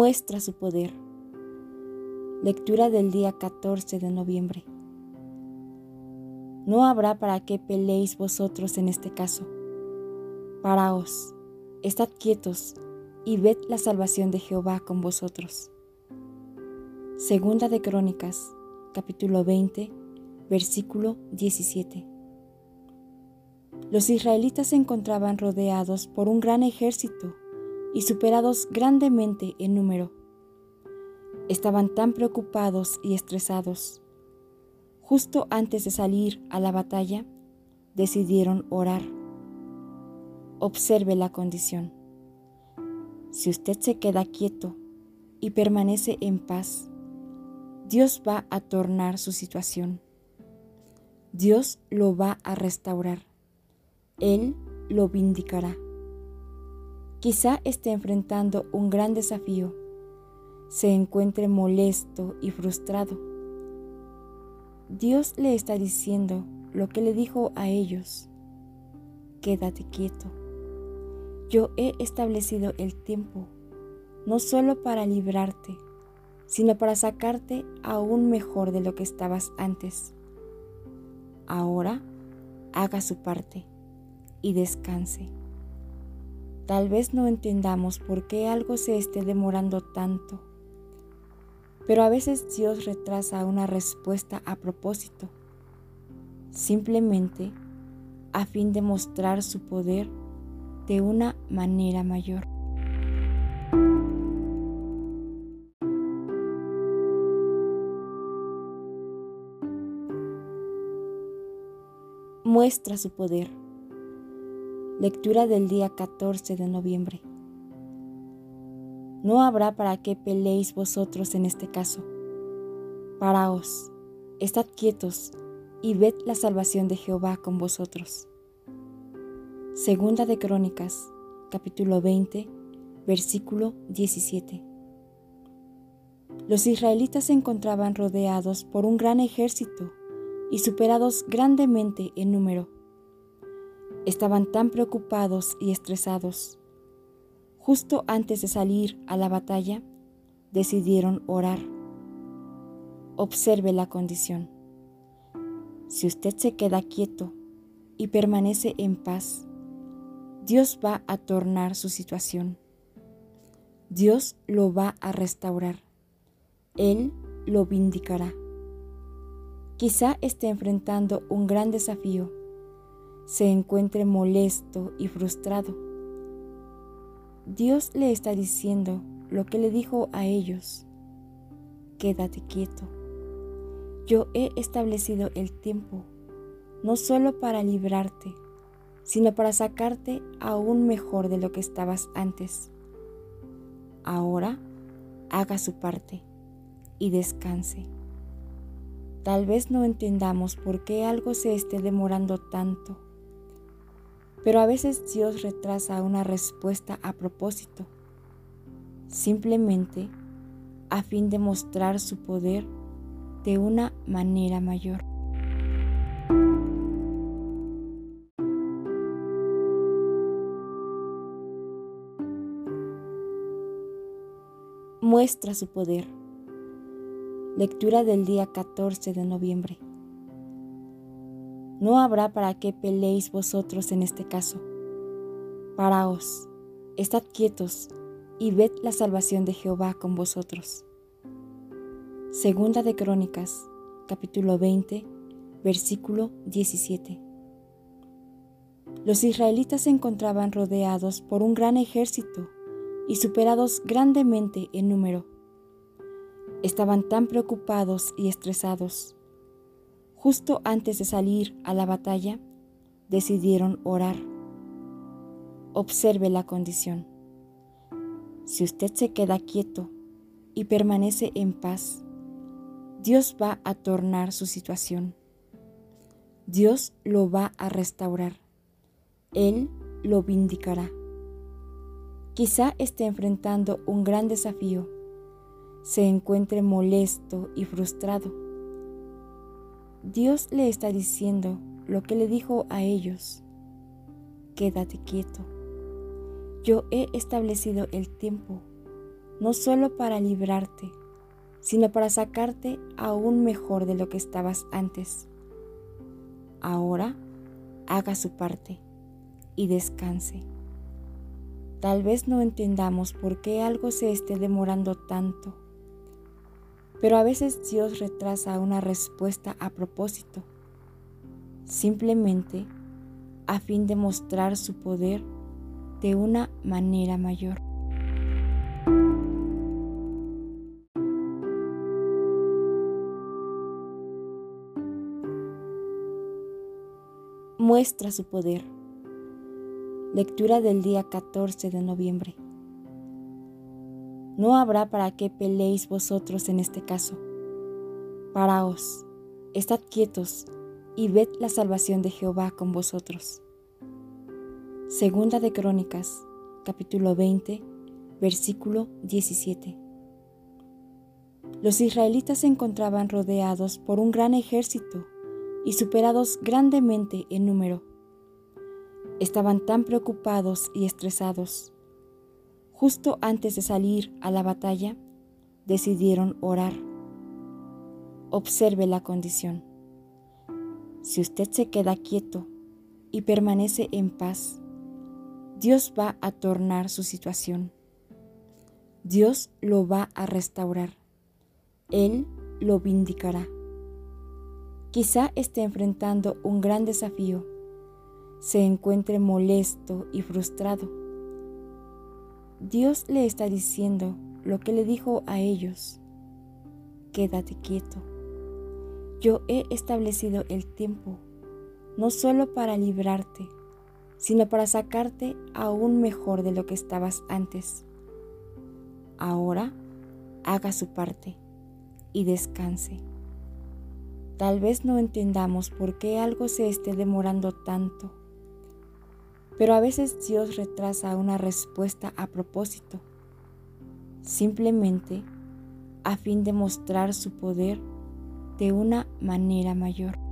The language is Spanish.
muestra su poder. Lectura del día 14 de noviembre. No habrá para qué peleéis vosotros en este caso. Paraos, estad quietos y ved la salvación de Jehová con vosotros. Segunda de Crónicas, capítulo 20, versículo 17. Los israelitas se encontraban rodeados por un gran ejército y superados grandemente en número. Estaban tan preocupados y estresados. Justo antes de salir a la batalla, decidieron orar. Observe la condición. Si usted se queda quieto y permanece en paz, Dios va a tornar su situación. Dios lo va a restaurar. Él lo vindicará. Quizá esté enfrentando un gran desafío, se encuentre molesto y frustrado. Dios le está diciendo lo que le dijo a ellos. Quédate quieto. Yo he establecido el tiempo, no solo para librarte, sino para sacarte aún mejor de lo que estabas antes. Ahora haga su parte y descanse. Tal vez no entendamos por qué algo se esté demorando tanto, pero a veces Dios retrasa una respuesta a propósito, simplemente a fin de mostrar su poder de una manera mayor. Muestra su poder. Lectura del día 14 de noviembre. No habrá para qué peleéis vosotros en este caso. Paraos, estad quietos y ved la salvación de Jehová con vosotros. Segunda de Crónicas, capítulo 20, versículo 17. Los israelitas se encontraban rodeados por un gran ejército y superados grandemente en número Estaban tan preocupados y estresados. Justo antes de salir a la batalla, decidieron orar. Observe la condición. Si usted se queda quieto y permanece en paz, Dios va a tornar su situación. Dios lo va a restaurar. Él lo vindicará. Quizá esté enfrentando un gran desafío se encuentre molesto y frustrado. Dios le está diciendo lo que le dijo a ellos. Quédate quieto. Yo he establecido el tiempo, no solo para librarte, sino para sacarte aún mejor de lo que estabas antes. Ahora haga su parte y descanse. Tal vez no entendamos por qué algo se esté demorando tanto pero a veces Dios retrasa una respuesta a propósito, simplemente a fin de mostrar su poder de una manera mayor. Muestra su poder. Lectura del día 14 de noviembre. No habrá para qué peleéis vosotros en este caso. Paraos, estad quietos y ved la salvación de Jehová con vosotros. Segunda de Crónicas, capítulo 20, versículo 17. Los israelitas se encontraban rodeados por un gran ejército y superados grandemente en número. Estaban tan preocupados y estresados Justo antes de salir a la batalla, decidieron orar. Observe la condición. Si usted se queda quieto y permanece en paz, Dios va a tornar su situación. Dios lo va a restaurar. Él lo vindicará. Quizá esté enfrentando un gran desafío, se encuentre molesto y frustrado Dios le está diciendo lo que le dijo a ellos. Quédate quieto. Yo he establecido el tiempo, no solo para librarte, sino para sacarte aún mejor de lo que estabas antes. Ahora haga su parte y descanse. Tal vez no entendamos por qué algo se esté demorando tanto, pero a veces Dios retrasa una respuesta a propósito, simplemente a fin de mostrar su poder de una manera mayor. Muestra su poder. Lectura del día 14 de noviembre. No habrá para qué peleéis vosotros en este caso. Paraos, estad quietos y ved la salvación de Jehová con vosotros. Segunda de Crónicas, capítulo 20, versículo 17. Los israelitas se encontraban rodeados por un gran ejército y superados grandemente en número. Estaban tan preocupados y estresados. Justo antes de salir a la batalla, decidieron orar. Observe la condición. Si usted se queda quieto y permanece en paz, Dios va a tornar su situación. Dios lo va a restaurar. Él lo vindicará. Quizá esté enfrentando un gran desafío. Se encuentre molesto y frustrado. Dios le está diciendo lo que le dijo a ellos. Quédate quieto. Yo he establecido el tiempo, no solo para librarte, sino para sacarte aún mejor de lo que estabas antes. Ahora haga su parte y descanse. Tal vez no entendamos por qué algo se esté demorando tanto, pero a veces Dios retrasa una respuesta a propósito, simplemente a fin de mostrar su poder de una manera mayor.